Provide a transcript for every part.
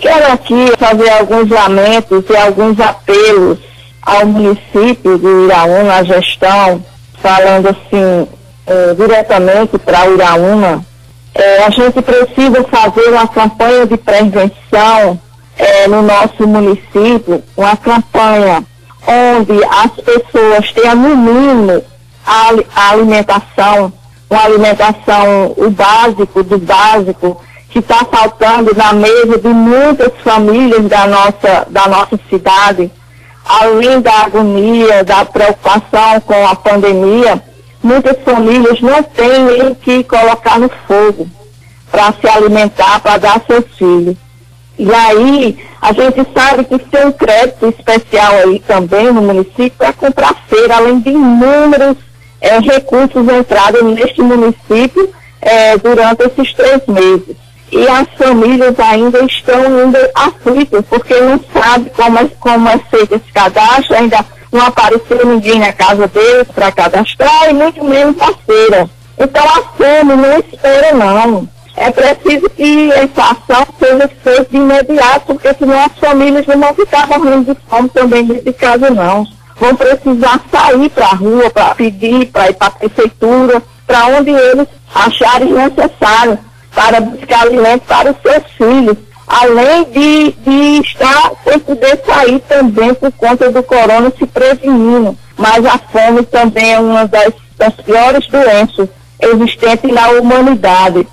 quero aqui fazer alguns lamentos e alguns apelos ao município de Iraúna, à gestão, falando assim, eh, diretamente para Iraúna. Eh, a gente precisa fazer uma campanha de prevenção eh, no nosso município, uma campanha onde as pessoas tenham no mínimo a, a alimentação, uma alimentação, o básico do básico, que está faltando na mesa de muitas famílias da nossa, da nossa cidade, além da agonia, da preocupação com a pandemia, muitas famílias não têm que colocar no fogo para se alimentar, para dar seus filhos. E aí, a gente sabe que tem um crédito especial aí também no município para comprar feira, além de inúmeros é, recursos entrados neste município é, durante esses três meses. E as famílias ainda estão indo aflitas, porque não sabem como é, como é feito esse cadastro, ainda não apareceu ninguém na casa deles para cadastrar, e muito menos a feira. Então a fome não espera não. É preciso que essa ação seja feita de imediato, porque senão as famílias não vão ficar morrendo de fome também de casa não vão precisar sair para a rua para pedir, para ir para a prefeitura, para onde eles acharem necessário para buscar alimento para os seus filhos, além de, de estar sem poder sair também por conta do corona se prevenindo. Mas a fome também é uma das, das piores doenças existentes na humanidade.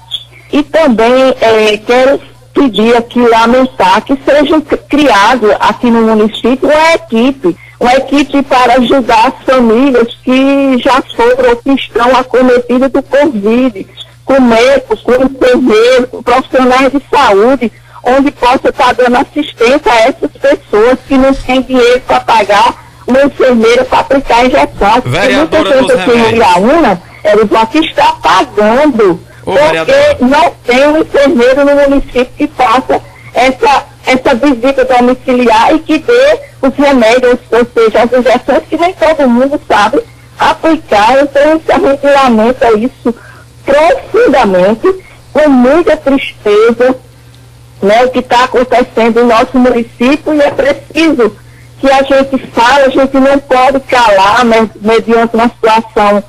E também é, quero pedir aqui, lamentar que seja criado aqui no município uma equipe uma equipe para ajudar as famílias que já foram ou que estão acometidas do Covid, com médicos, com enfermeiros, com profissionais de saúde, onde possa estar dando assistência a essas pessoas que não têm dinheiro para pagar uma enfermeira para aplicar a injeção. Vereadora porque muita gente aqui em Iaúna, eles vão aqui estar pagando, Ô, porque vereadora. não tem um enfermeiro no município que faça essa, essa visita domiciliar e que dê os remédios, ou seja, as injeções que nem todo mundo sabe aplicar. Então, a gente lamenta isso profundamente, com muita tristeza, né, o que está acontecendo no nosso município e é preciso que a gente fale, a gente não pode calar né, mediante uma situação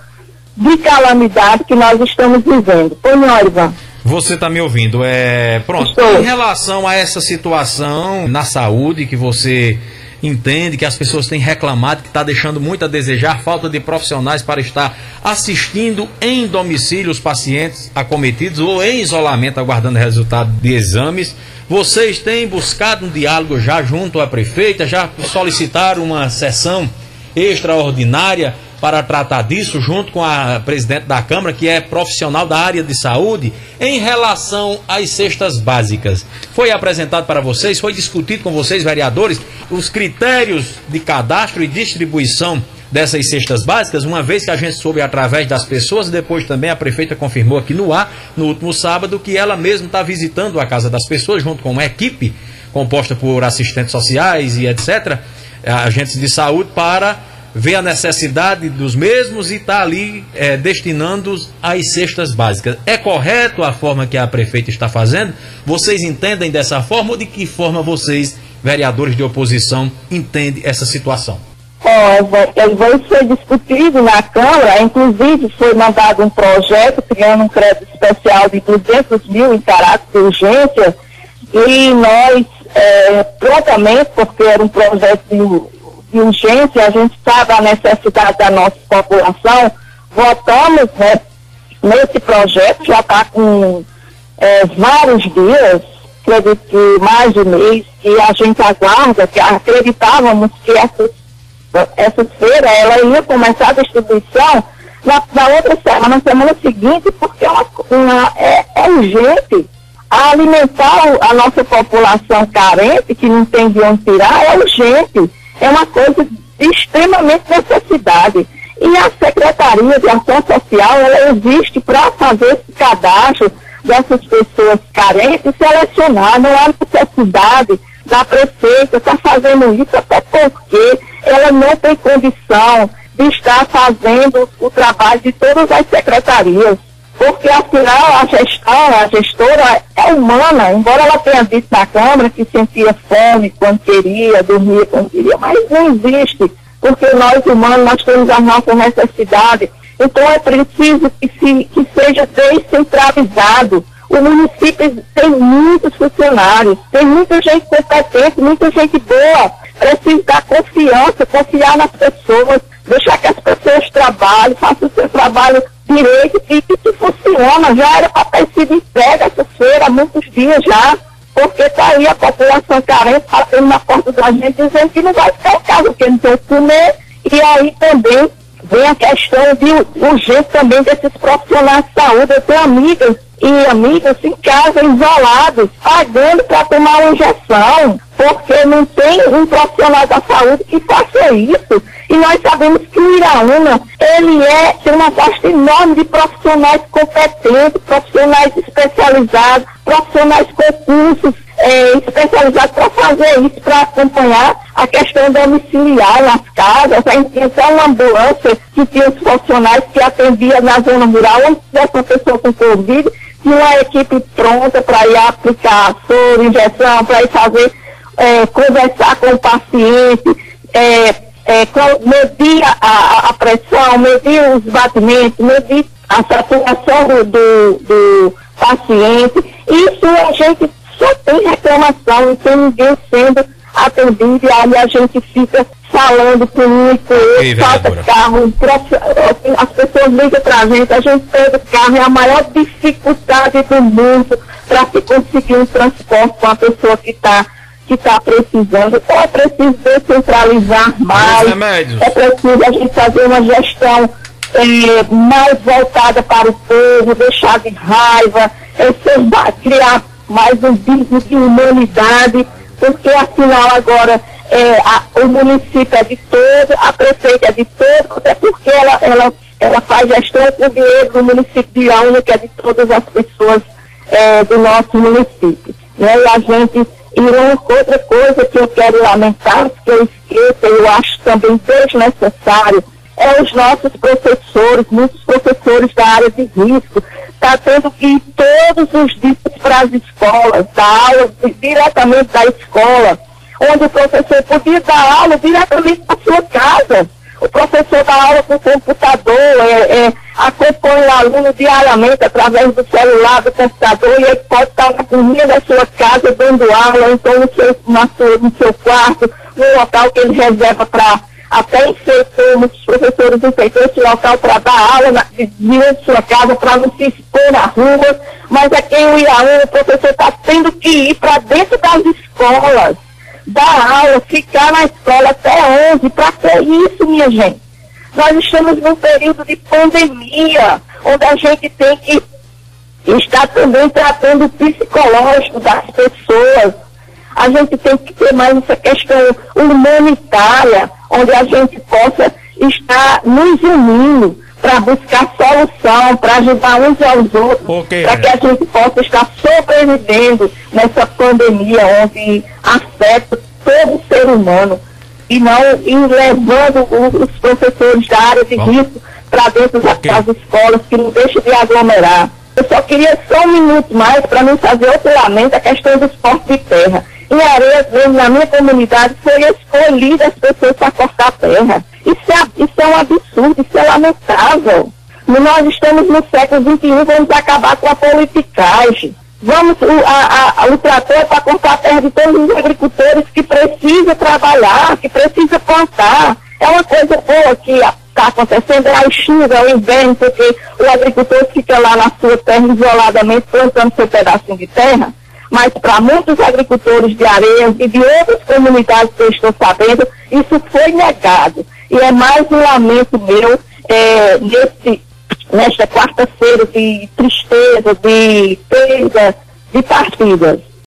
de calamidade que nós estamos vivendo. Oi, Ivan. Você está me ouvindo? É pronto. Estou. Em relação a essa situação na saúde que você entende que as pessoas têm reclamado que está deixando muito a desejar, falta de profissionais para estar assistindo em domicílio os pacientes acometidos ou em isolamento aguardando resultado de exames. Vocês têm buscado um diálogo já junto à prefeita, já solicitaram uma sessão extraordinária para tratar disso, junto com a presidente da Câmara, que é profissional da área de saúde, em relação às cestas básicas. Foi apresentado para vocês, foi discutido com vocês, vereadores, os critérios de cadastro e distribuição dessas cestas básicas, uma vez que a gente soube através das pessoas, depois também a prefeita confirmou aqui no ar, no último sábado, que ela mesma está visitando a casa das pessoas, junto com uma equipe composta por assistentes sociais e etc., agentes de saúde, para vê a necessidade dos mesmos e está ali é, destinando às cestas básicas. É correto a forma que a prefeita está fazendo? Vocês entendem dessa forma ou de que forma vocês, vereadores de oposição, entendem essa situação? Oh, vai ser discutido na Câmara, inclusive foi mandado um projeto criando um crédito especial de 200 mil em caráter de urgência e nós, é, prontamente, porque era um projeto de de urgência, a gente sabe a necessidade da nossa população, votamos né, nesse projeto, já está com é, vários dias, acredito que mais de mês, que a gente aguarda, que acreditávamos que essa, essa feira ela ia começar a distribuição na, na outra semana, na semana seguinte, porque é, uma, uma, é, é urgente alimentar a nossa população carente, que não tem de onde tirar, é urgente é uma coisa de extremamente necessidade. E a Secretaria de Ação Social, ela existe para fazer esse cadastro dessas pessoas carentes e selecionar. Não há necessidade da prefeita estar fazendo isso, até porque ela não tem condição de estar fazendo o trabalho de todas as secretarias. Porque afinal a a gestora é humana, embora ela tenha dito na Câmara que sentia fome quando queria, dormia quando queria, mas não existe, porque nós humanos, nós temos as nossas necessidades. Então é preciso que, se, que seja descentralizado. O município tem muitos funcionários, tem muita gente competente, muita gente boa. Precisa dar confiança, confiar nas pessoas, deixar que as pessoas trabalhem, façam o seu trabalho direito e que, Já era para ter sido entregue essa feira há muitos dias já, porque está aí a população carente batendo na porta da gente dizendo que não vai ficar em casa, porque não tem o que comer. E aí também vem a questão de urgência também desses profissionais de saúde. Eu tenho amigas e amigos em casa, isolados, pagando para tomar uma injeção, porque não tem um profissional da saúde que faça isso. E nós sabemos que o Iraúna, ele é, tem uma vasta enorme de profissionais competentes, profissionais especializados, profissionais com cursos é, especializados para fazer isso, para acompanhar a questão domiciliar nas casas. A até uma ambulância que tinha os profissionais que atendia na zona rural, onde tivesse uma pessoa com Covid, tinha uma equipe pronta para ir aplicar soro, injeção, para ir fazer, é, conversar com o paciente, é, é, medir a, a, pressão, medir os batimentos, medir a saturação do, do, do paciente. Isso a gente só tem reclamação, tem ninguém sendo atendido e aí a gente fica falando com um e com outro, falta carro, as pessoas ligam para a gente, a gente pega carro, é a maior dificuldade do mundo para se conseguir um transporte com a pessoa que está que está precisando. Então é preciso descentralizar mais, é preciso a gente fazer uma gestão é, mais voltada para o povo, deixar de raiva, é, criar mais um vínculo de humanidade, porque afinal agora é, a, o município é de todo, a prefeita é de todo, até porque ela, ela, ela faz gestão com dinheiro do município de Auna, que é de todas as pessoas é, do nosso município. Né? E a gente, e uma outra coisa que eu quero lamentar, que eu esqueço, eu acho também desnecessário, é os nossos professores, muitos professores da área de risco, está tendo que ir todos os dias para as escolas, dar aula diretamente da escola, onde o professor podia dar aula diretamente para sua casa. O professor dá aula com computador, é, é, acompanha o aluno diariamente através do celular, do computador, e ele pode estar na cozinha da sua casa dando aula, então no seu, na sua, no seu quarto, no local que ele reserva para até enfeitou, muitos professores enfeitou esse local para dar aula na, diante de sua casa, para não se expor na rua, mas aqui em Iraú o professor está tendo que ir para dentro das escolas, dar aula, ficar na escola até 11, para que isso, minha gente? Nós estamos num período de pandemia, onde a gente tem que estar também tratando o psicológico das pessoas, a gente tem que ter mais essa questão humanitária, onde a gente possa estar nos unindo para buscar solução, para ajudar uns aos outros, okay. para que a gente possa estar sobrevivendo nessa pandemia onde afeta todo ser humano e não ir levando os professores da área de risco para dentro okay. das escolas, que não deixe de aglomerar. Eu só queria só um minuto mais para não fazer outro lamento a questão do esporte de terra. Em Areias na minha comunidade, foi escolhida as pessoas para cortar terra. Isso é, isso é um absurdo, isso é lamentável. Nós estamos no século XXI, vamos acabar com a politicagem. Vamos, o, a, a, o trator é para cortar a terra de todos os agricultores que precisam trabalhar, que precisam plantar. É uma coisa boa que está acontecendo, é a chuva, é o inverno, porque o agricultor fica lá na sua terra isoladamente plantando seu pedacinho de terra mas para muitos agricultores de areia e de outras comunidades que eu estou sabendo, isso foi negado. E é mais um lamento meu é, nesse, nesta quarta-feira de tristeza, de perda, de partidas.